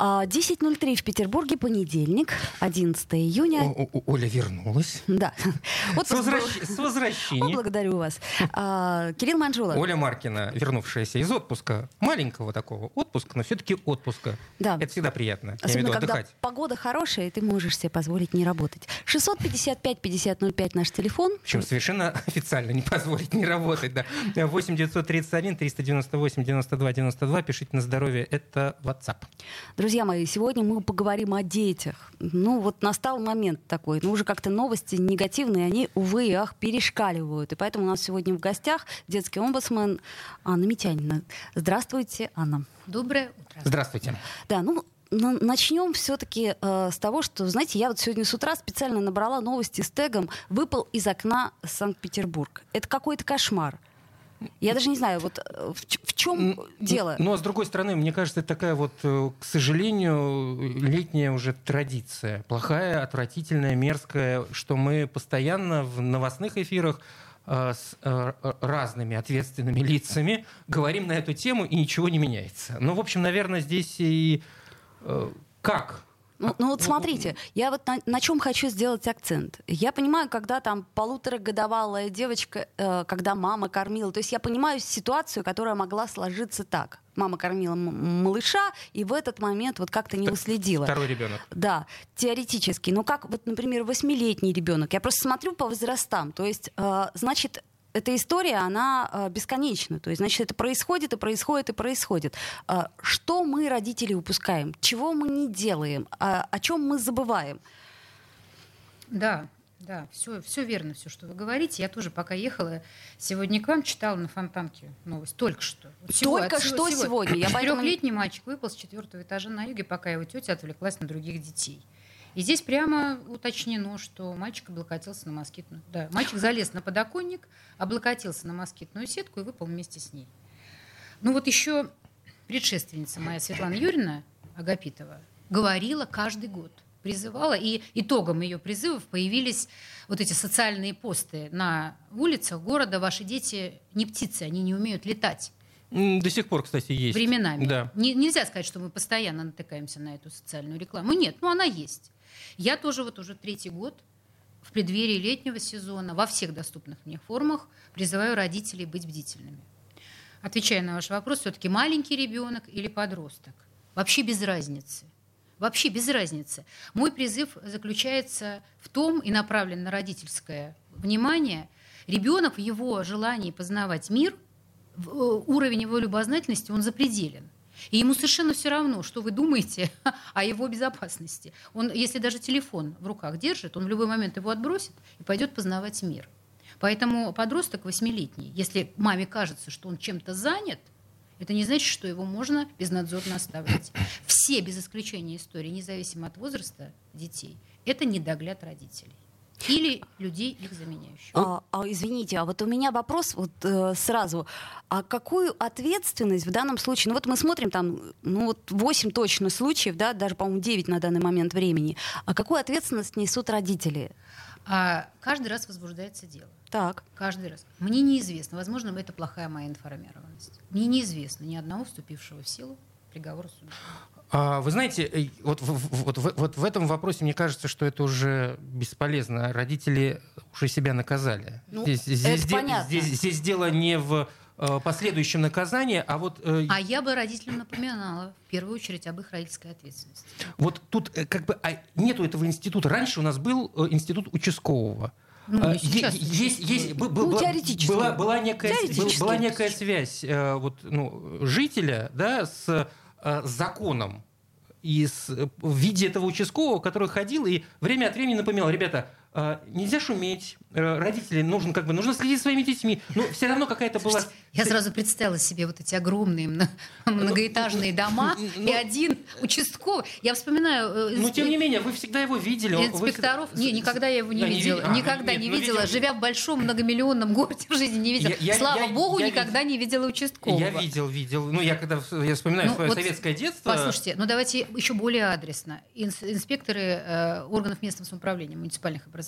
10.03 в Петербурге, понедельник, 11 июня. О, о, Оля вернулась. Да. Вот с, возвращ... с возвращением. Благодарю вас. А, Кирилл Манжула. Оля Маркина, вернувшаяся из отпуска, маленького такого отпуска, но все-таки отпуска. Да. Это всегда приятно. Особенно, Я когда отдыхать. погода хорошая, и ты можешь себе позволить не работать. 655-5005 наш телефон. Причем совершенно официально не позволить не работать. Да. 8 931 398 92 92. Пишите на здоровье. Это WhatsApp. Друзья мои, сегодня мы поговорим о детях. Ну, вот настал момент такой. Ну, уже как-то новости негативные, они, увы и ах, перешкаливают. И поэтому у нас сегодня в гостях детский омбудсмен Анна Митянина. Здравствуйте, Анна. Доброе утро. Здравствуйте. Да, ну, на- начнем все-таки э, с того, что, знаете, я вот сегодня с утра специально набрала новости с тегом «Выпал из окна Санкт-Петербург». Это какой-то кошмар. Я даже не знаю, вот э, в, чем М, дело. Ну, а с другой стороны, мне кажется, это такая вот, э, к сожалению, летняя уже традиция. Плохая, отвратительная, мерзкая, что мы постоянно в новостных эфирах э, с разными ответственными лицами говорим на эту тему, и ничего не меняется. Ну, в общем, наверное, здесь и как Ну, ну вот смотрите, я вот на, на чем хочу сделать акцент. Я понимаю, когда там полуторагодовалая девочка, э, когда мама кормила, то есть я понимаю ситуацию, которая могла сложиться так. Мама кормила малыша, и в этот момент вот как-то не уследила. второй ребенок. Да, теоретически. Ну как, вот, например, восьмилетний ребенок. Я просто смотрю по возрастам. То есть, э, значит, эта история, она э, бесконечна. То есть, значит, это происходит и происходит и происходит. Э, что мы, родители, упускаем? Чего мы не делаем? А, о чем мы забываем? Да, да, все, все верно, все, что вы говорите. Я тоже, пока ехала сегодня к вам, читала на фонтанке новость. Только что. Вот Только от что сегодня. Я поэтому- Четырехлетний мальчик выпал с четвертого этажа на юге, пока его тетя отвлеклась на других детей. И здесь прямо уточнено, что мальчик облокотился на москитную. Да, мальчик залез на подоконник, облокотился на москитную сетку и выпал вместе с ней. Ну вот еще предшественница моя Светлана Юрьевна Агапитова говорила каждый год, призывала, и итогом ее призывов появились вот эти социальные посты на улицах города. Ваши дети не птицы, они не умеют летать До сих пор, кстати, есть. временами. Да. Не- нельзя сказать, что мы постоянно натыкаемся на эту социальную рекламу. Нет, ну она есть. Я тоже вот уже третий год в преддверии летнего сезона во всех доступных мне формах призываю родителей быть бдительными. Отвечая на ваш вопрос, все-таки маленький ребенок или подросток. Вообще без разницы. Вообще без разницы. Мой призыв заключается в том и направлен на родительское внимание. Ребенок в его желании познавать мир, э, уровень его любознательности, он запределен. И ему совершенно все равно, что вы думаете о его безопасности. Он, если даже телефон в руках держит, он в любой момент его отбросит и пойдет познавать мир. Поэтому подросток восьмилетний, если маме кажется, что он чем-то занят, это не значит, что его можно безнадзорно оставлять. Все, без исключения истории, независимо от возраста детей, это недогляд родителей. Или людей, их заменяющих. А, а, извините, а вот у меня вопрос вот э, сразу. А какую ответственность в данном случае? Ну вот мы смотрим там, ну вот 8 точно случаев, да, даже, по-моему, 9 на данный момент времени. А какую ответственность несут родители? А каждый раз возбуждается дело. Так. Каждый раз. Мне неизвестно, возможно, это плохая моя информированность. Мне неизвестно ни одного вступившего в силу приговора суда. А, Вы знаете, э, вот, вот, в- вот в этом вопросе мне кажется, что это уже бесполезно. Родители уже себя наказали. Ну, здесь, здесь это де- понятно. здесь- здесь дело не в э, последующем наказании, а вот, э, А я бы родителям напоминала в первую очередь об их родительской ответственности. вот тут как бы а, нету этого института. Раньше у нас был институт участкового. Ну, сейчас есть, есть, Ну, была- теоретически. Была, была, некая, была некая связь вот, ну, жителя да, с законом и с, э, в виде этого участкового, который ходил и время от времени напоминал, ребята, э, нельзя шуметь, э, родители нужно как бы нужно следить за своими детьми. Ну, все равно какая-то была. Я сразу представила себе вот эти огромные мно- многоэтажные дома Ну, и один участковый. Я вспоминаю. э, Но тем не менее, вы всегда его видели. вы Инспекторов. всегда- Не, никогда я его не Да, не видела. А, никогда нет, не ну, видела. видимо, Живя в большом многомиллионном городе в жизни не видела. Я- Слава я- богу, я никогда не видела участкового. Я видел, видел. Ну, я когда я вспоминаю Ну, свое вот советское детство. Послушайте, ну давайте еще более адресно. Инс- инспекторы э, органов местного самоуправления, муниципальных образований.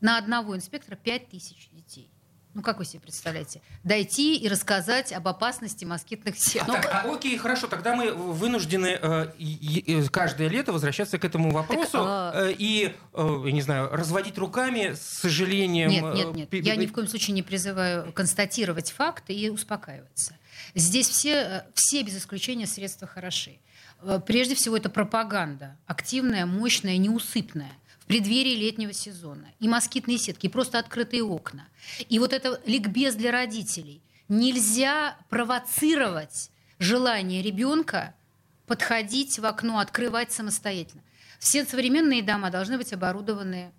На одного инспектора 5 тысяч детей. Ну, как вы себе представляете? Дойти и рассказать об опасности москитных сеток. Так, а, окей, хорошо, тогда мы вынуждены э, и- и каждое лето возвращаться к этому вопросу а- э, и, э, я не знаю, разводить руками с сожалением. Нет, э, нет, нет. Я ни в коем случае не призываю констатировать факты и успокаиваться. Здесь все, э, все без исключения средства хороши. Э, Прежде всего, это пропаганда. Активная, мощная, неусыпная. В преддверии летнего сезона. И москитные сетки, и просто открытые окна. И вот это ликбез для родителей. Нельзя провоцировать желание ребенка подходить в окно, открывать самостоятельно. Все современные дома должны быть оборудованы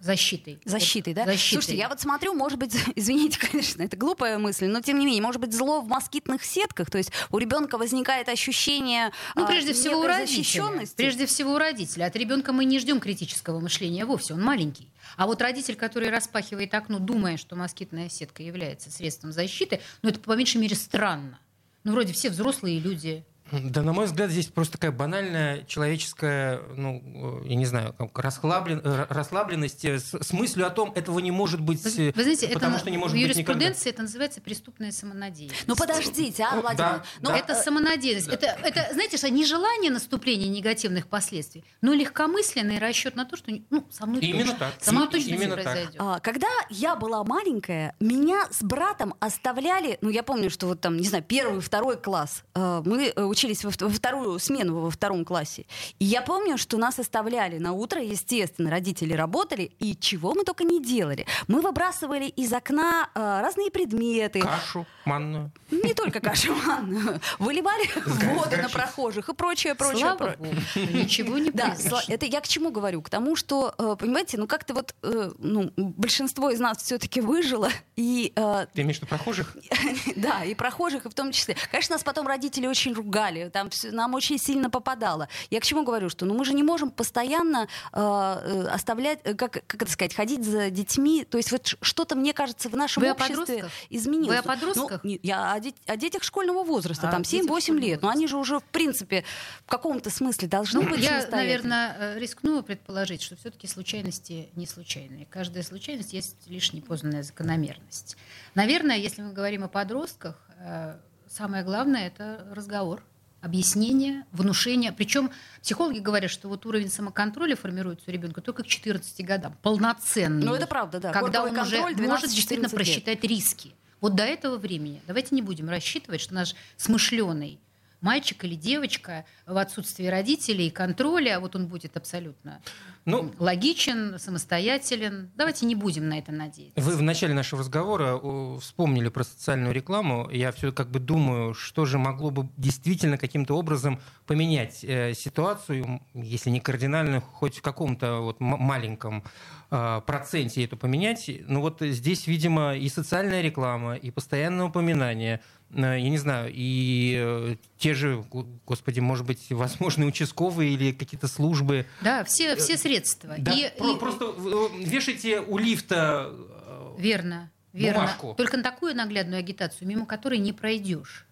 защитой. Защитой, да? Защитой. Слушайте, я вот смотрю, может быть, извините, конечно, это глупая мысль, но тем не менее, может быть, зло в москитных сетках, то есть у ребенка возникает ощущение Ну, а, прежде всего, у родителя. защищенности. Прежде всего, у родителя. От ребенка мы не ждем критического мышления вовсе, он маленький. А вот родитель, который распахивает окно, думая, что москитная сетка является средством защиты, ну, это по меньшей мере странно. Ну, вроде все взрослые люди. Да, на мой взгляд, здесь просто такая банальная человеческая, ну, э, я не знаю, как расхлаблен- э, расслабленность э, с, с мыслью о том, этого не может быть, Вы, вы знаете, это потому на- что не может в быть никогда. юриспруденции это называется преступная самонадеянность. Ну подождите, а, Владимир, да, ну, да. это самонадеянность. Это, это, знаете, что нежелание наступления негативных последствий, но легкомысленный расчет на то, что ну, со мной Именно точно, так. со мной точно именно не так. произойдет. А, Когда я была маленькая, меня с братом оставляли, ну я помню, что вот там, не знаю, первый, второй класс, мы э, учились во, во вторую смену во втором классе. И я помню, что нас оставляли на утро, естественно, родители работали, и чего мы только не делали. Мы выбрасывали из окна э, разные предметы, Кашу манную. не только кашу манную, выливали воду на прохожих и прочее, прочее. Слава богу, ничего не Да, это я к чему говорю? К тому, что, э, понимаете, ну как-то вот, э, ну, большинство из нас все-таки выжило, и э, Ты имеешь в виду прохожих? да, и прохожих, и в том числе. Конечно, нас потом родители очень ругали, там всё- нам очень сильно попадало. Я к чему говорю, что ну, мы же не можем постоянно э, э, оставлять, э, как, как это сказать, ходить за детьми. То есть вот что-то, мне кажется, в нашем Вы обществе изменилось. Вы о подростках? Ну, я о, дет- о детях школьного возраста, А, там детях 7-8 школьного лет. Но возраста. они же уже, в принципе, в каком-то смысле должны Ну, быть я, наверное, э, рискну предположить, что все-таки случайности не случайные. Каждая случайность есть лишь непознанная закономерность. Наверное, если мы говорим о подростках, э, самое главное это разговор, объяснение, внушение. Причем психологи говорят, что вот уровень самоконтроля формируется у ребенка только к 14 годам, полноценный. Ну, это правда, да. Когда Корковый он уже контроль может действительно 12-14 лет. просчитать риски. Вот до этого времени давайте не будем рассчитывать, что наш смышленый мальчик или девочка в отсутствии родителей и контроля, вот он будет абсолютно Ну, логичен, самостоятелен. Давайте не будем на это надеяться. Вы в начале нашего разговора о, вспомнили про социальную рекламу. Я все как бы думаю, что же могло бы действительно каким-то образом поменять э, ситуацию, если не кардинально, хоть в каком-то вот маленьком э, проценте это поменять. Ну вот здесь, видимо, и социальная реклама, и постоянное упоминание, э, я не знаю, и э, те же, го- господи, может быть, возможные участковые или какие-то службы. Да, все, все средства. Да, И- про- и- просто э, вешайте у лифта э, Верно, верно. Бумажку. Только на такую наглядную агитацию, мимо которой не пройдешь,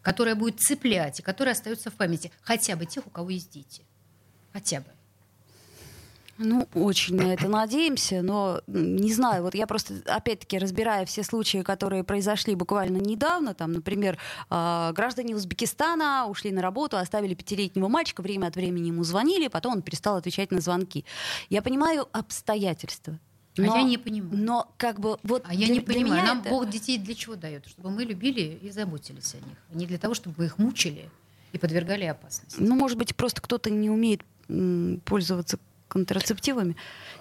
которая будет цеплять и которая остается в памяти хотя бы тех, у кого есть дети. Хотя бы. Ну, очень на это надеемся, но не знаю, вот я просто, опять-таки, разбирая все случаи, которые произошли буквально недавно, там, например, а, граждане Узбекистана ушли на работу, оставили пятилетнего мальчика, время от времени ему звонили, потом он перестал отвечать на звонки. Я понимаю обстоятельства. А но- я не понимаю. Но как бы вот А я для- не понимаю, нам это- Бог детей для чего дает? Чтобы мы любили и заботились о них. а Не для того, чтобы мы их мучили и подвергали опасности. Ну, может быть, просто кто-то не умеет пользоваться контрацептивами.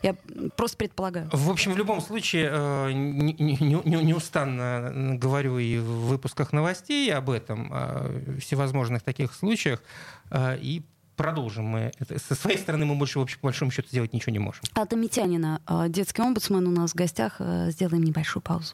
Я просто предполагаю. В общем, в любом случае, э, не- не- не- не- неустанно говорю и в выпусках новостей об этом, о всевозможных таких случаях, э, и продолжим мы. Это, со своей стороны мы больше, в общем, по большому счету, сделать ничего не можем. Ата Митянина, э, детский омбудсмен у нас в гостях. Сделаем небольшую паузу.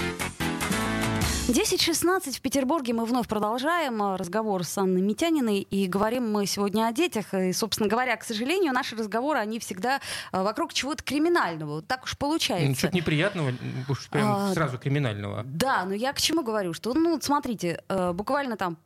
10.16 в Петербурге мы вновь продолжаем э, разговор с Анной Митяниной. И говорим мы сегодня о детях. И, собственно говоря, к сожалению, наши разговоры, они всегда э, вокруг чего-то криминального. Вот так уж получается. Ну, что-то неприятного, уж прям а, сразу криминального. Да, но я к чему говорю? Что, ну, смотрите, э, буквально там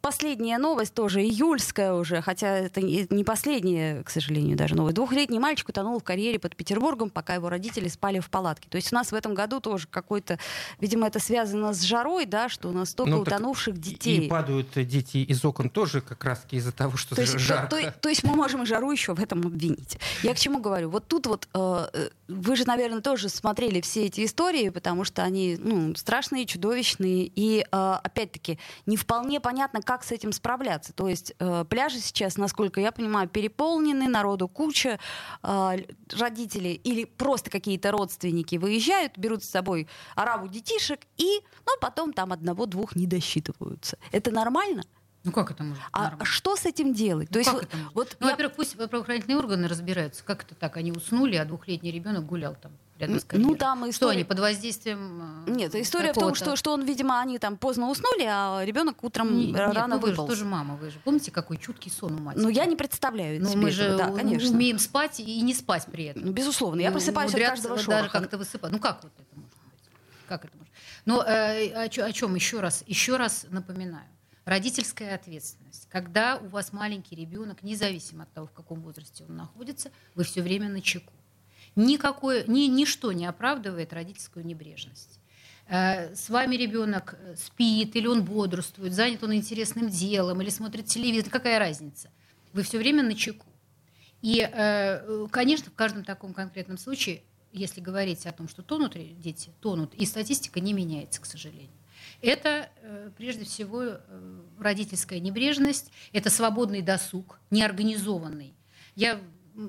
последняя новость тоже, июльская уже, хотя это не последняя, к сожалению, даже новость. Двухлетний мальчик утонул в карьере под Петербургом, пока его родители спали в палатке. То есть у нас в этом году тоже какой-то, видимо, это связано с жарой, да, что у нас столько ну, утонувших детей. И падают дети из окон тоже как раз из-за того, что то есть, жарко. То, то, то есть мы можем и жару еще в этом обвинить. Я к чему говорю? Вот тут вот э, э, вы же, наверное, тоже смотрели все эти истории, потому что они ну, страшные, чудовищные, и э, опять-таки не вполне понятно, как с этим справляться. То есть э, пляжи сейчас, насколько я понимаю, переполнены, народу куча, э, родители или просто какие-то родственники выезжают, берут с собой ораву детишек и, ну, потом там одного-двух не досчитываются. Это нормально? Ну как это может быть? А нормально? что с этим делать? Ну, То есть, вот, вот ну, я... во-первых, пусть правоохранительные органы разбираются, как это так, они уснули, а двухлетний ребенок гулял там рядом с карьерой. Ну, там история... Что они под воздействием э, Нет, история в том, что, что он, видимо, они там поздно уснули, а ребенок утром не, рано нет, ну, вы выполз. же тоже мама, вы же помните, какой чуткий сон у матери? Ну, я не представляю Ну, мы же да, конечно. умеем спать и не спать при этом. Ну, безусловно, я ну, просыпаюсь от каждого шороха. Даже как-то высыпать. Ну, как вот это? Как это может? Но э, о, чем еще раз? Еще раз напоминаю. Родительская ответственность. Когда у вас маленький ребенок, независимо от того, в каком возрасте он находится, вы все время на чеку. Никакое, ни, ничто не оправдывает родительскую небрежность. Э, с вами ребенок спит, или он бодрствует, занят он интересным делом, или смотрит телевизор, какая разница? Вы все время на чеку. И, э, конечно, в каждом таком конкретном случае, если говорить о том, что тонут дети, тонут, и статистика не меняется, к сожалению. Это э, прежде всего э, родительская небрежность, это свободный досуг, неорганизованный. Я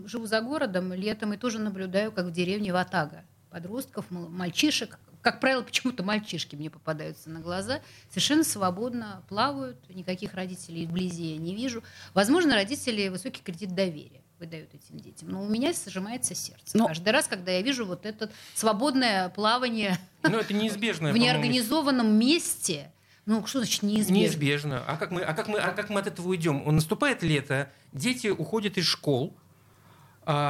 живу за городом летом и тоже наблюдаю, как в деревне Ватага подростков, мальчишек, как правило, почему-то мальчишки мне попадаются на глаза, совершенно свободно плавают, никаких родителей вблизи я не вижу. Возможно, родители высокий кредит доверия выдают этим детям. Но у меня сжимается сердце. Но... Каждый раз, когда я вижу вот это свободное плавание Но это неизбежно, в неорганизованном месте, ну, что значит неизбежно? Неизбежно. А как мы, а как мы, а как мы от этого уйдем? Наступает лето, дети уходят из школ,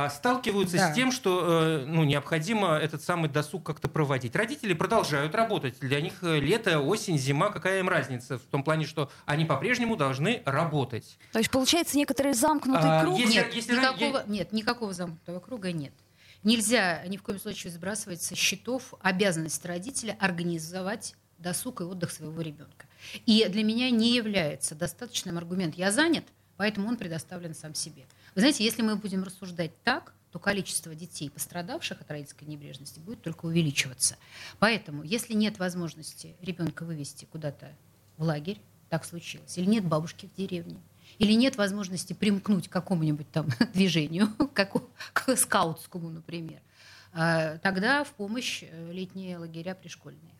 сталкиваются да. с тем, что э, ну, необходимо этот самый досуг как-то проводить. Родители продолжают работать. Для них э, лето, осень, зима, какая им разница? В том плане, что они по-прежнему должны работать. То есть получается некоторый замкнутый а, круг? Если, нет, если никакого, нет, никакого замкнутого круга нет. Нельзя ни в коем случае сбрасывать со счетов обязанность родителя организовать досуг и отдых своего ребенка. И для меня не является достаточным аргумент «я занят», поэтому он предоставлен сам себе. Вы знаете, если мы будем рассуждать так, то количество детей, пострадавших от родительской небрежности, будет только увеличиваться. Поэтому, если нет возможности ребенка вывести куда-то в лагерь, так случилось, или нет бабушки в деревне, или нет возможности примкнуть к какому-нибудь там движению, как к скаутскому, например, а, тогда в помощь э, летние лагеря пришкольные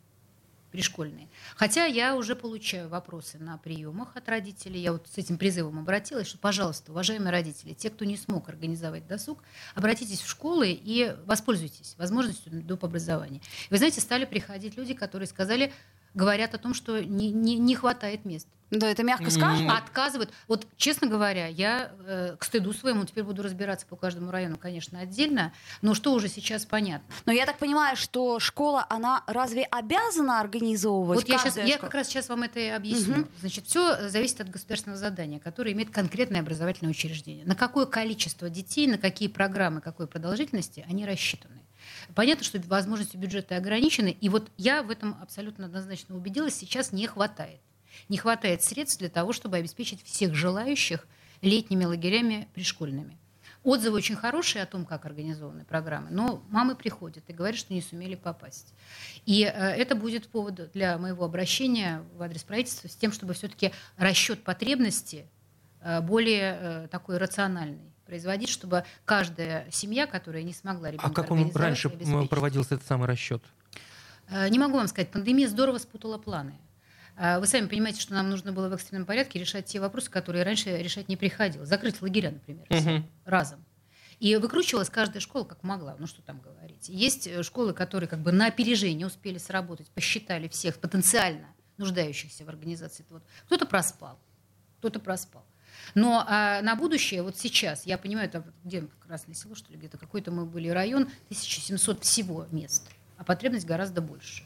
пришкольные. Хотя я уже получаю вопросы на приемах от родителей. Я вот с этим призывом обратилась, что, пожалуйста, уважаемые родители, те, кто не смог организовать досуг, обратитесь в школы и воспользуйтесь возможностью доп. образования. Вы знаете, стали приходить люди, которые сказали, говорят о том, что не, не, не хватает мест. Да, это мягко сказано. Отказывают. Вот, честно говоря, я э, к стыду своему теперь буду разбираться по каждому району, конечно, отдельно, но что уже сейчас понятно. Но я так понимаю, что школа, она разве обязана организовывать? Вот я, сейчас, я как раз сейчас вам это и объясню. Угу. Значит, все зависит от государственного задания, которое имеет конкретное образовательное учреждение. На какое количество детей, на какие программы, какой продолжительности они рассчитаны. Понятно, что возможности бюджета ограничены, и вот я в этом абсолютно однозначно убедилась, сейчас не хватает не хватает средств для того, чтобы обеспечить всех желающих летними лагерями пришкольными. Отзывы очень хорошие о том, как организованы программы, но мамы приходят и говорят, что не сумели попасть. И э, это будет повод для моего обращения в адрес правительства с тем, чтобы все-таки расчет потребности э, более э, такой рациональный производить, чтобы каждая семья, которая не смогла ребенка А как он раньше проводился этот самый расчет? Не могу вам сказать. Пандемия здорово спутала планы. А вы сами понимаете, что нам нужно было в экстренном порядке решать те вопросы, которые раньше решать не приходилось. Закрыть лагеря, например, угу. разом. И выкручивалась каждая школа как могла. Ну что там говорить. Есть э, школы, которые как бы на опережение успели сработать, посчитали всех потенциально нуждающихся в организации. Вот. Кто-то проспал, кто-то проспал. Но а, на будущее, вот сейчас, я понимаю, это где Красное село, что ли, где-то какой-то мы были район, 1700 всего мест, а потребность гораздо больше.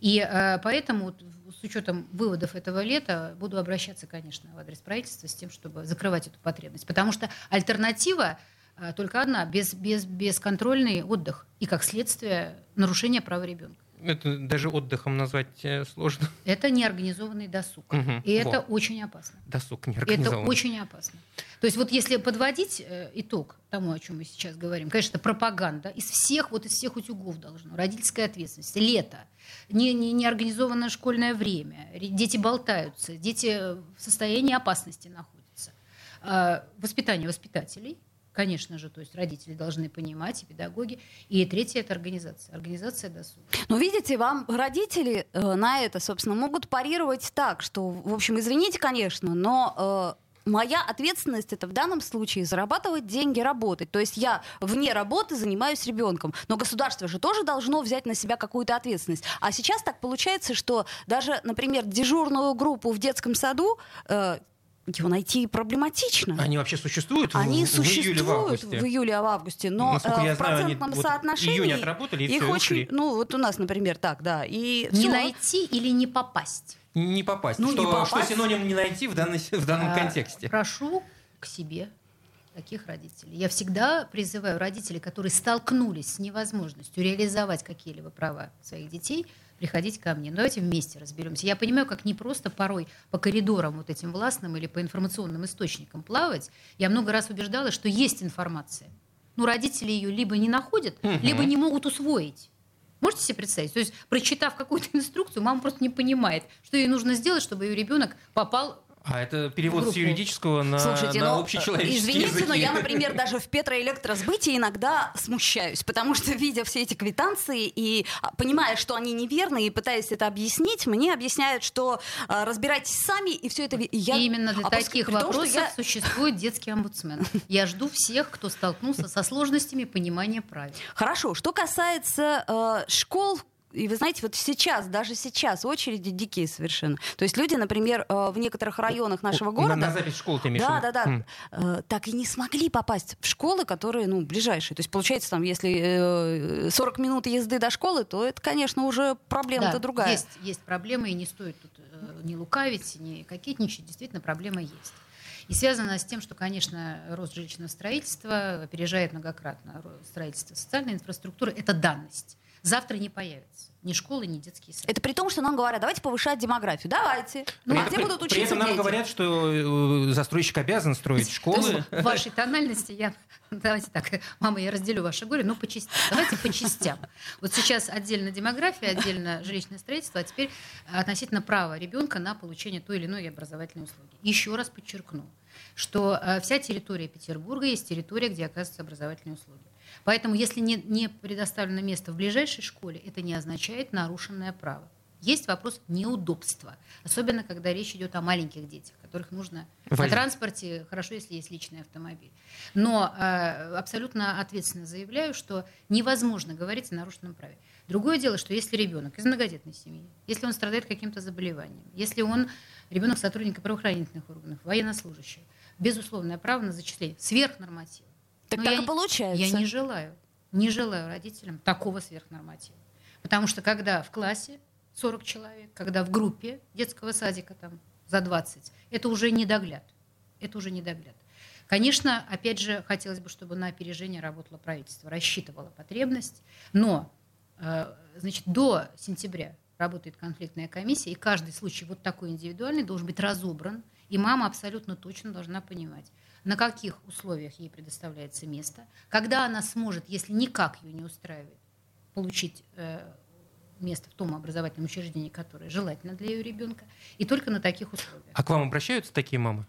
И а, поэтому с учетом выводов этого лета буду обращаться, конечно, в адрес правительства с тем, чтобы закрывать эту потребность. Потому что альтернатива а, только одна – без, без, бесконтрольный отдых и, как следствие, нарушение права ребенка. Это даже отдыхом назвать э, сложно. Это неорганизованный досуг. Угу, и это вот. очень опасно. Досуг неорганизованный. Это очень опасно. То есть вот если подводить э, итог тому, о чем мы сейчас говорим, конечно, пропаганда из всех, вот из всех утюгов должно. Родительская ответственность, лето, не, не, неорганизованное школьное время, дети болтаются, дети в состоянии опасности находятся. А, воспитание воспитателей, конечно же, то есть родители должны понимать, и педагоги. И третье – это организация. Организация досуга. Ну, видите, вам родители э, на это, собственно, могут парировать так, что, в общем, извините, конечно, но э, моя ответственность это в данном случае зарабатывать деньги, работать. То есть я вне работы занимаюсь ребенком. Но государство же тоже должно взять на себя какую-то ответственность. А сейчас так получается, что даже, например, дежурную группу в детском саду э, его найти проблематично. Они вообще существуют они в, существуют в июле, в августе? в июле, в августе, но Насколько э, в процентном знаю, соотношении июнь отработали и их все, очень, ушли. ну вот у нас, например, так, да, и не все. найти или не попасть. Не попасть. Ну, что, не попасть. что синоним не найти в, данной, в данном а, контексте? Прошу к себе таких родителей. Я всегда призываю родителей, которые столкнулись с невозможностью реализовать какие-либо права своих детей, приходить ко мне. Давайте вместе разберемся. Я понимаю, как не просто порой по коридорам вот этим властным или по информационным источникам плавать. Я много раз убеждала, что есть информация. Но родители ее либо не находят, угу. либо не могут усвоить. Можете себе представить? То есть, прочитав какую-то инструкцию, мама просто не понимает, что ей нужно сделать, чтобы ее ребенок попал а это перевод группу. с юридического на, Слушайте, на ну, общечеловеческий Извините, языки. но я, например, даже в Петроэлектросбытии иногда смущаюсь, потому что, видя все эти квитанции и а, понимая, что они неверны, и пытаясь это объяснить, мне объясняют, что а, разбирайтесь сами, и все это... Я... И именно для а таких вопросов том, я... существует детский омбудсмен. Я жду всех, кто столкнулся со сложностями понимания правил. Хорошо. Что касается э, школ, и вы знаете, вот сейчас, даже сейчас очереди дикие совершенно. То есть люди, например, э, в некоторых районах нашего города... На, на запись школы ты имеешь Да, да, да. Mm. Так и не смогли попасть в школы, которые, ну, ближайшие. То есть, получается, там, если 40 минут езды до школы, то это, конечно, уже проблема-то да, другая. Есть, есть проблемы, и не стоит тут не лукавить, не кокетничать. Действительно, проблема есть. И связано с тем, что, конечно, рост жилищного строительства опережает многократно строительство социальной инфраструктуры. Это данность. Завтра не появится ни школы, ни детские сады. Это при том, что нам говорят, давайте повышать демографию. Давайте. Ну, а где будут учиться При этом нам дети? говорят, что э, застройщик обязан строить школы. В вашей тональности я... Давайте так, мама, я разделю ваше горе, но по частям. Давайте по частям. Вот сейчас отдельно демография, отдельно жилищное строительство, а теперь относительно права ребенка на получение той или иной образовательной услуги. Еще раз подчеркну, что э, вся территория Петербурга есть территория, где оказываются образовательные услуги. Поэтому, если не, не предоставлено место в ближайшей школе, это не означает нарушенное право. Есть вопрос неудобства, особенно когда речь идет о маленьких детях, которых нужно на транспорте, хорошо, если есть личный автомобиль. Но э, абсолютно ответственно заявляю, что невозможно говорить о нарушенном праве. Другое дело, что если ребенок из многодетной семьи, если он страдает каким-то заболеванием, если он ребенок сотрудника правоохранительных органов, военнослужащий, безусловное право на зачисление сверхнорматива. Так Но так я, и получается. Я не желаю, не желаю родителям такого сверхнорматива. Потому что когда в классе 40 человек, когда в группе детского садика там за 20, это уже не догляд. Это уже не догляд. Конечно, опять же, хотелось бы, чтобы на опережение работало правительство, рассчитывало потребность, но э, значит, до сентября работает конфликтная комиссия, и каждый случай вот такой индивидуальный должен быть разобран, и мама абсолютно точно должна понимать, на каких условиях ей предоставляется место, когда она сможет, если никак ее не устраивает, получить э, место в том образовательном учреждении, которое желательно для ее ребенка, и только на таких условиях. А к вам обращаются такие мамы?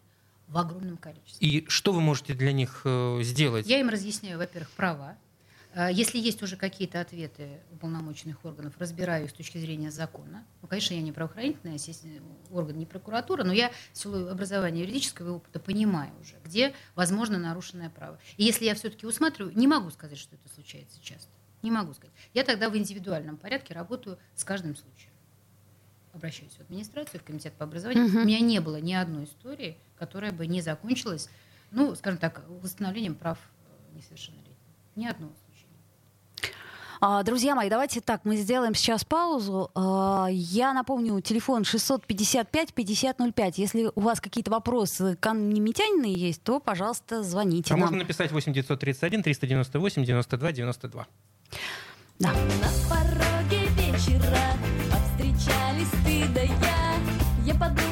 В огромном количестве. И что вы можете для них э, сделать? Я им разъясняю, во-первых, права, если есть уже какие-то ответы уполномоченных органов, разбираю их с точки зрения закона. Ну, конечно, я не правоохранительная орган, не прокуратура, но я в силу образования юридического опыта понимаю уже, где возможно нарушенное право. И если я все-таки усматриваю, не могу сказать, что это случается часто. Не могу сказать. Я тогда в индивидуальном порядке работаю с каждым случаем. Обращаюсь в администрацию, в комитет по образованию. Угу. У меня не было ни одной истории, которая бы не закончилась, ну, скажем так, восстановлением прав несовершеннолетних. Ни одного а, друзья мои, давайте так, мы сделаем сейчас паузу. А, я напомню, телефон 655-5005. Если у вас какие-то вопросы к Анне Митяниной есть, то, пожалуйста, звоните а нам. можно написать 8 931 398 92 92. Да. На пороге вечера повстречались ты да я. Я подумала,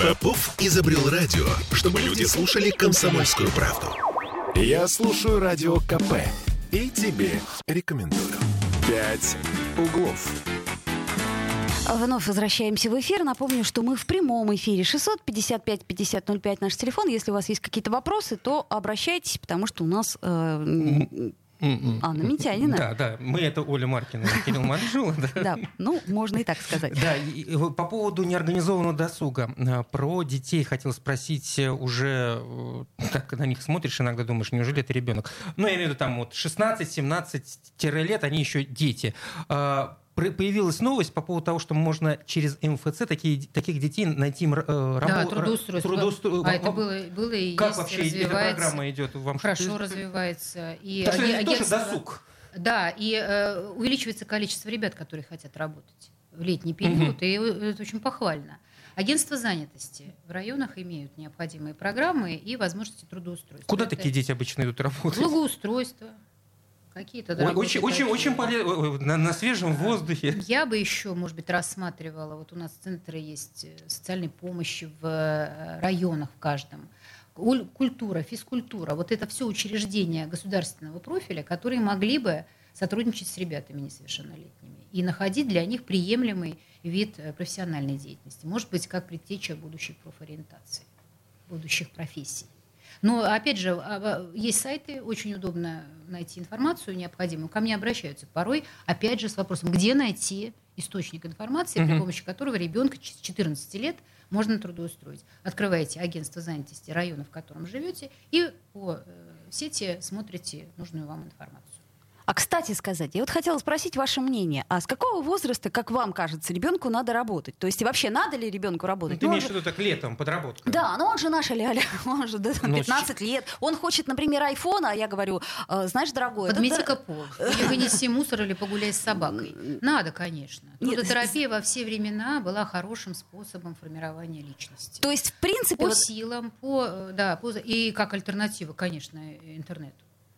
Попов изобрел радио, чтобы люди слушали комсомольскую правду. Я слушаю радио КП и тебе рекомендую. «Пять углов». Вновь возвращаемся в эфир. Напомню, что мы в прямом эфире 655-5005 наш телефон. Если у вас есть какие-то вопросы, то обращайтесь, потому что у нас э, Анна Митянина. Да, да. Мы это Оля Маркина и Кирилл Манжула. Да, ну, можно и так сказать. Да, по поводу неорганизованного досуга. Э, про детей хотел спросить э, уже, э, так на них смотришь, иногда думаешь, неужели это ребенок? Ну, я имею в виду, там вот 16-17 лет, они еще дети а, появилась новость по поводу того, что можно через МФЦ такие, таких детей найти э, работу. Да, трудоустройство. Трудоустройство. А это было, было и как есть, вообще эта программа идет? Вам Хорошо развивается. И так аги- тоже досуг. Да, и э, увеличивается количество ребят, которые хотят работать в летний период, угу. и это очень похвально. Агентства занятости в районах имеют необходимые программы и возможности трудоустройства. Куда Это такие дети обычно идут работать? Благоустройство, какие-то Очень, очень, очень поле- на, на свежем воздухе. Я бы еще, может быть, рассматривала, вот у нас центры есть э, социальной помощи в э, районах в каждом, Куль- культура, физкультура, вот это все учреждения государственного профиля, которые могли бы сотрудничать с ребятами несовершеннолетними и находить для них приемлемый вид э, профессиональной деятельности. Может быть, как предтеча будущей профориентации, будущих профессий. Но, опять же, а, а, есть сайты, очень удобно найти информацию необходимую. Ко мне обращаются порой, опять же, с вопросом, где найти источник информации, при помощи которого ребенка с 14 лет можно трудоустроить. Открываете агентство занятости района, в котором живете, и по э, сети смотрите нужную вам информацию. А кстати сказать, я вот хотела спросить ваше мнение. А с какого возраста, как вам кажется, ребенку надо работать? То есть и вообще надо ли ребенку Ну, работать? ты Ну, он имеешь в же- виду так летом, подработка? Да, но он же наша ляля, он же да, Ну, 15 лет. Он хочет, например, айфон, а я говорю, э, знаешь, дорогой, Подмети-ка пол. Или вынеси мусор, или погуляй с собакой. Надо, конечно. Трудотерапия во все времена была хорошим способом формирования личности. То есть, в принципе, По вот- силам, по, э, да, по, и как альтернатива, конечно, э, интернету.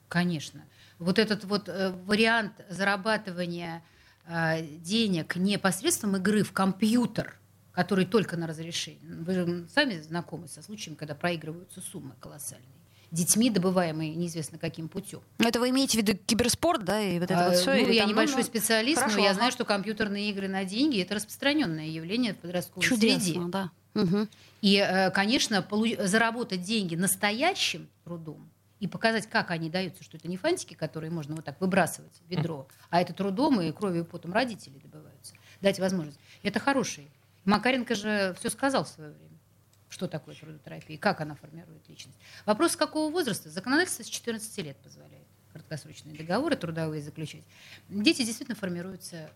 Конечно. Вот этот вот э, вариант зарабатывания э, денег не посредством игры в компьютер, который только на разрешение. Вы же сами знакомы со случаем, когда проигрываются суммы колоссальные. Детьми, добываемые неизвестно каким путем. ну, это вы имеете в виду киберспорт, да, и вот это А, вот все? ну, я небольшой специалист, хорошо, но я ага. знаю, что компьютерные игры на деньги это распространенное явление в подростковой Чудесно, среде. да. Мгм. И, э, конечно, заработать деньги настоящим трудом и показать, как они даются, что это не фантики, которые можно вот так выбрасывать в ведро, а это трудом и кровью и потом родителей добываются. Дать возможность. Это хороший. Макаренко же все сказал в свое время, что такое трудотерапия, и как она формирует личность. Вопрос, с какого возраста? Законодательство с 14 лет позволяет краткосрочные договоры трудовые заключать. Дети действительно формируются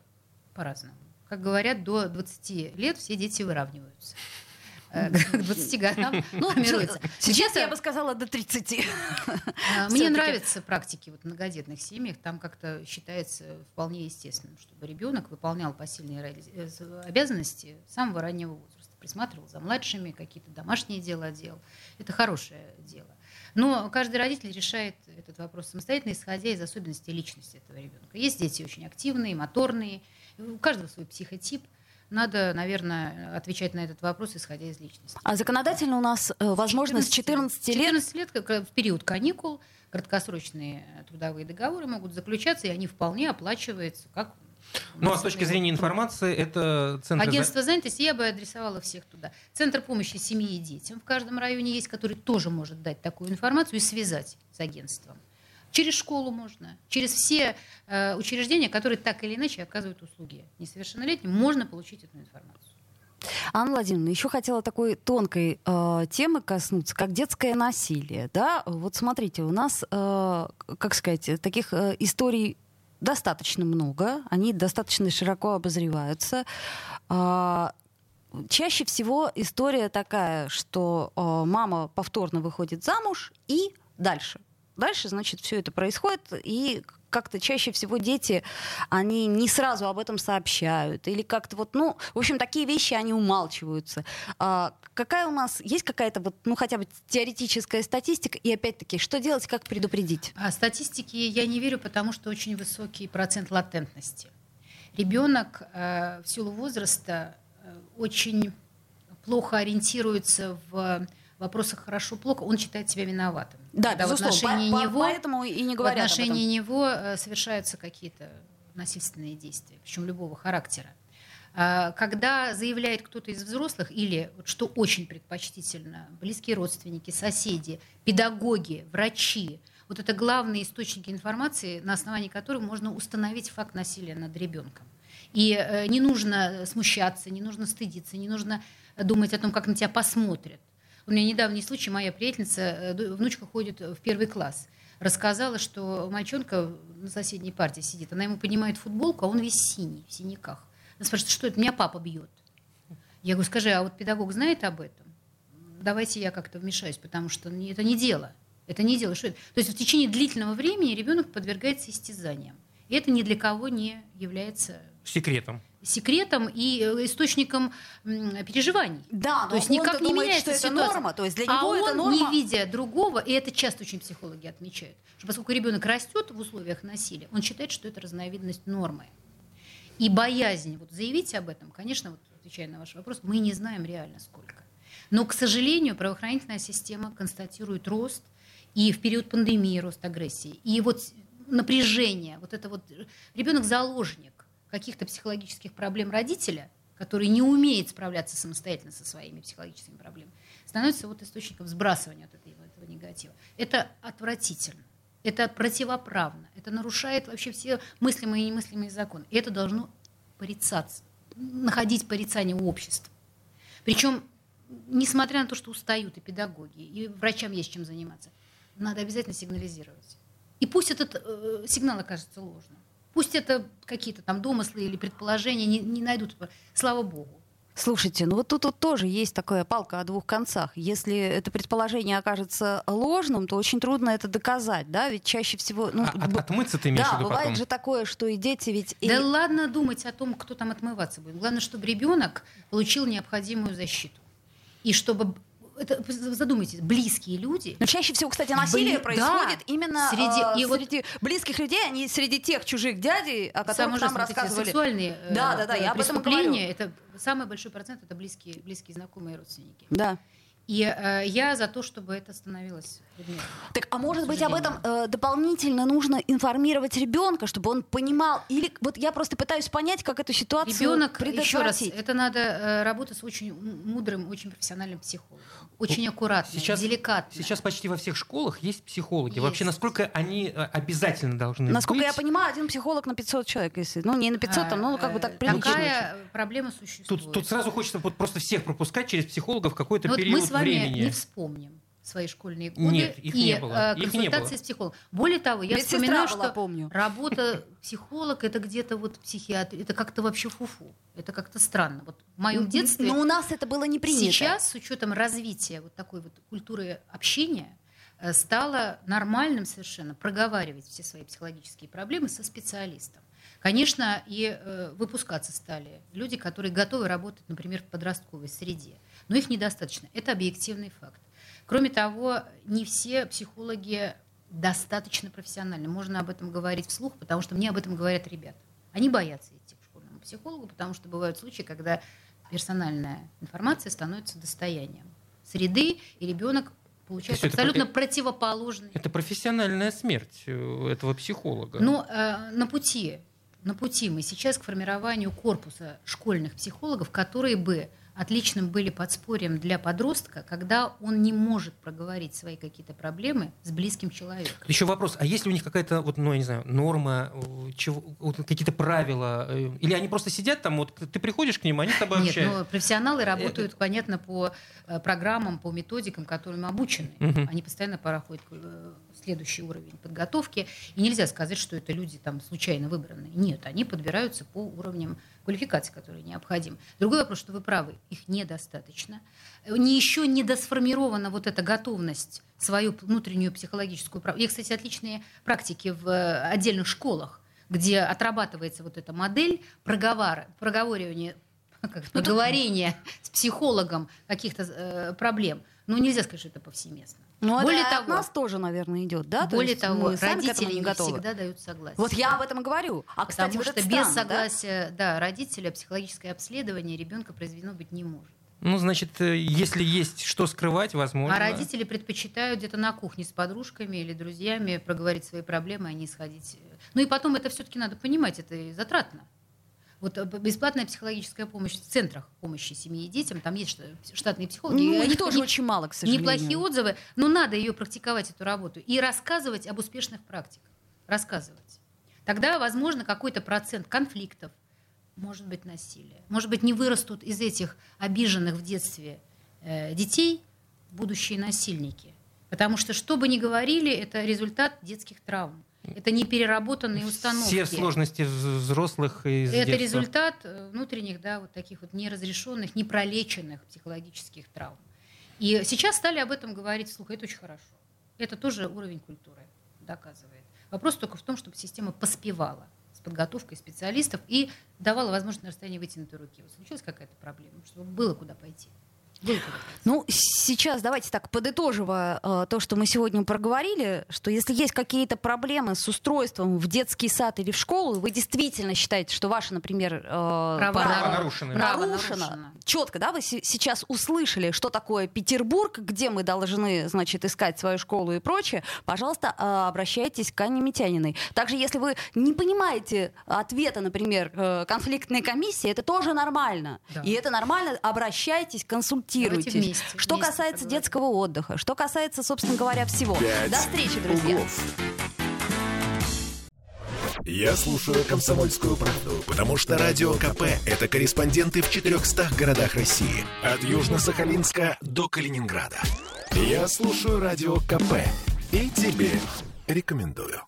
по-разному. Как говорят, до 20 лет все дети выравниваются. Э, К 20 годам Ну, формируется. сейчас я бы сказала до 30. а, Мне нравятся практики вот, в многодетных семьях. Там как-то считается вполне естественным, чтобы ребенок выполнял посильные э, обязанности с самого раннего возраста. Присматривал за младшими, какие-то домашние дела делал. Это хорошее дело. Но каждый родитель решает этот вопрос самостоятельно, исходя из особенностей личности этого ребенка. Есть дети очень активные, моторные, у каждого свой психотип. Надо, наверное, отвечать на этот вопрос, исходя из личности. А законодательно у нас э, возможно с 14 лет 14 лет, как э, в период каникул, краткосрочные э, трудовые договоры могут заключаться, и они вполне оплачиваются как Ну, а с точки зрения информации, это центр... Агентство занятости я бы адресовала всех туда. Центр помощи семье и детям в каждом районе есть, который тоже может дать такую информацию и связать с агентством. Через школу можно, через все э, учреждения, которые так или иначе оказывают услуги несовершеннолетним, можно получить эту информацию. Анна Владимировна, еще хотела такой тонкой э, темы коснуться, как детское насилие. Да? Вот смотрите, у нас, э, как сказать, таких э, историй достаточно много, они достаточно широко обозреваются. А, чаще всего история такая, что э, мама повторно выходит замуж и дальше. Дальше, значит, все это происходит, и как-то чаще всего дети, они не сразу об этом сообщают, или как-то вот, ну, в общем, такие вещи, они умалчиваются. А какая у нас, есть какая-то вот, ну, хотя бы теоретическая статистика, и опять-таки, что делать, как предупредить? А статистике я не верю, потому что очень высокий процент латентности. Ребенок э, в силу возраста э, очень плохо ориентируется в вопросах хорошо-плохо, он считает себя виноватым. Да, Когда в отношении По- него, поэтому и не в говорят об отношении него э, совершаются какие-то насильственные действия, причем любого характера. А, Когда заявляет кто-то из взрослых, или, что очень предпочтительно, близкие родственники, соседи, педагоги, врачи, вот это главные источники информации, на основании которых можно установить факт насилия над ребенком. И э, не нужно смущаться, не нужно стыдиться, не нужно думать о том, как на тебя посмотрят. У меня недавний случай, моя приятельница, э, внучка ходит в первый класс, рассказала, что мальчонка на соседней партии сидит, она ему поднимает футболку, а он весь синий, в синяках. Она спрашивает, что это, меня папа бьет. Я говорю, скажи, а вот педагог знает об этом? Давайте я как-то вмешаюсь, потому что это не дело. Это не дело. Что это? То есть в течение длительного времени ребенок подвергается истязаниям. И это ни для кого не является Секретом. Секретом и э, источником переживаний. Да, то есть никак не думает, меняется что ситуация. норма, то есть для него а это он, норма. не видя другого, и это часто очень психологи отмечают, что поскольку ребенок растет в условиях насилия, он считает, что это разновидность нормы. И боязнь вот заявить об этом, конечно, вот отвечая на ваш вопрос, мы не знаем реально сколько. Но, к сожалению, правоохранительная система констатирует рост и в период пандемии рост агрессии. И вот напряжение, вот это вот ребенок заложник каких-то психологических проблем родителя, который не умеет справляться самостоятельно со своими психологическими проблемами, становится вот источником сбрасывания от этого, этого негатива. Это отвратительно. Это противоправно. Это нарушает вообще все мыслимые и немыслимые законы. И это должно порицаться, находить порицание у общества. Причем, несмотря на то, что устают и педагоги, и врачам есть чем заниматься, надо обязательно сигнализировать. И пусть этот э, сигнал окажется ложным. Пусть это какие-то там домыслы или предположения не, не найдут. Слава богу. Слушайте, ну вот тут вот тоже есть такая палка о двух концах. Если это предположение окажется ложным, то очень трудно это доказать, да? Ведь чаще всего... Ну, а, б... Отмыться ты имеешь да, в виду бывает потом? же такое, что и дети ведь... Да и... ладно думать о том, кто там отмываться будет. Главное, чтобы ребенок получил необходимую защиту. И чтобы это, задумайтесь, близкие люди. Но чаще всего, кстати, насилие Бли... происходит да. именно среди, э, и среди вот... близких людей, а не среди тех чужих дядей, о которых нам рассказывали. Сексуальные да, да, да, я об этом говорю. это самый большой процент, это близкие, близкие знакомые родственники. Да. И э, я за то, чтобы это становилось предметом. Так, а может быть, об этом э, дополнительно нужно информировать ребенка, чтобы он понимал? Или вот я просто пытаюсь понять, как эту ситуацию Ребенок, еще раз, это надо э, работать с очень мудрым, очень профессиональным психологом. Очень аккуратно, сейчас, деликатно. Сейчас почти во всех школах есть психологи. Есть. Вообще, насколько они э, обязательно должны Насколько быть? я понимаю, один психолог на 500 человек, если, ну не на 500, там, ну как бы так прилично. Такая проблема существует. Тут, тут сразу хочется вот просто всех пропускать через психологов в какой-то вот период мы с вами времени. не вспомним свои школьные годы Нет, их и не было. э, Их не было. с психологом. Более того, я Медсестра вспоминаю, была, что помню. работа психолог это где-то вот психиатр, это как-то вообще фуфу, это как-то странно. Вот в моем детстве. Но у нас это было не принято. Сейчас, с учетом развития вот такой вот культуры общения, э, стало нормальным совершенно проговаривать все свои психологические проблемы со специалистом. Конечно, и э, выпускаться стали люди, которые готовы работать, например, в подростковой среде. Но их недостаточно. Это объективный факт. Кроме того, не все психологи достаточно профессиональны. Можно об этом говорить вслух, потому что мне об этом говорят ребята. Они боятся идти к школьному психологу, потому что бывают случаи, когда персональная информация становится достоянием среды, и ребенок получает это абсолютно про- противоположный. Это профессиональная смерть э, этого психолога. Но э, на пути, на пути мы сейчас к формированию корпуса школьных психологов, которые бы отличным были подспорьем для подростка, когда он не может проговорить свои какие-то проблемы с близким человеком. Еще вопрос, а есть ли у них какая-то, вот, ну, я не знаю, норма, э, чего, вот какие-то правила? э, Или они просто сидят там, вот ты приходишь к ним, они с тобой Нет, общаются? но профессионалы работают, понятно, по э, программам, по методикам, которым обучены. Мгм. Они постоянно проходят э, следующий уровень подготовки. И нельзя сказать, что это люди там случайно выбранные. Нет, они подбираются по уровням квалификации, которые необходимы. Другой вопрос, что вы правы, их недостаточно. Не еще не досформирована вот эта готовность свою внутреннюю психологическую... прав- Есть, кстати, отличные практики в э, отдельных школах, где отрабатывается вот эта модель проговора, проговоривания как, проговорения с психологом каких-то э, проблем. Ну, нельзя сказать, что это повсеместно. Но Более это от того- нас тоже, наверное, идет, да? То Более есть того, родители не не готовы. всегда дают согласие. Вот я об этом и говорю. А, кстати, Потому вот что без странно, да? согласия да? родителя психологическое обследование ребенка произведено быть не может. Ну, значит, э, если есть что скрывать, возможно. А родители предпочитают где-то на кухне с подружками или друзьями проговорить свои проблемы, а не сходить. Ну и потом это все-таки надо понимать, это и затратно. Вот э, бесплатная психологическая помощь в центрах помощи семье и детям, там есть шта- штатные психологи. Ну, их тоже не- очень мало, к сожалению. Неплохие отзывы, но надо ее практиковать, эту работу, и рассказывать об успешных практиках. Рассказывать. Тогда, возможно, какой-то процент конфликтов, может быть, насилия. Может быть, не вырастут из этих обиженных в детстве э, детей будущие насильники. Потому что, что бы ни говорили, это результат детских травм. Это не переработанные установки. Все сложности вз- взрослых из Это детства. результат э, внутренних, да, вот таких вот неразрешенных, непролеченных психологических травм. И сейчас стали об этом говорить вслух. Это очень хорошо. Это тоже уровень культуры доказывает. Вопрос только в том, чтобы система поспевала с подготовкой специалистов и давала возможность на расстоянии вытянутой руки. Вот случилась какая-то проблема, чтобы было куда пойти. Ну, сейчас давайте так, подытоживая э, то, что мы сегодня проговорили, что если есть какие-то проблемы с устройством в детский сад или в школу, вы действительно считаете, что ваше, например, э, право, право нарушено. Право нарушено. Четко, да, вы с- сейчас услышали, что такое Петербург, где мы должны, значит, искать свою школу и прочее, пожалуйста, э, обращайтесь к Анне Митяниной. Также, если вы не понимаете ответа, например, э, конфликтной комиссии, это тоже нормально. Да. И это нормально, обращайтесь, консультируйтесь. Вместе, что вместе касается поговорим. детского отдыха, что касается, собственно говоря, всего. Пять До встречи, друзья. углов. Я слушаю «Комсомольскую правду», потому что «Радио КП» — это корреспонденты в 400 городах России. От Южно-Сахалинска до Калининграда. Я слушаю «Радио КП» и тебе рекомендую.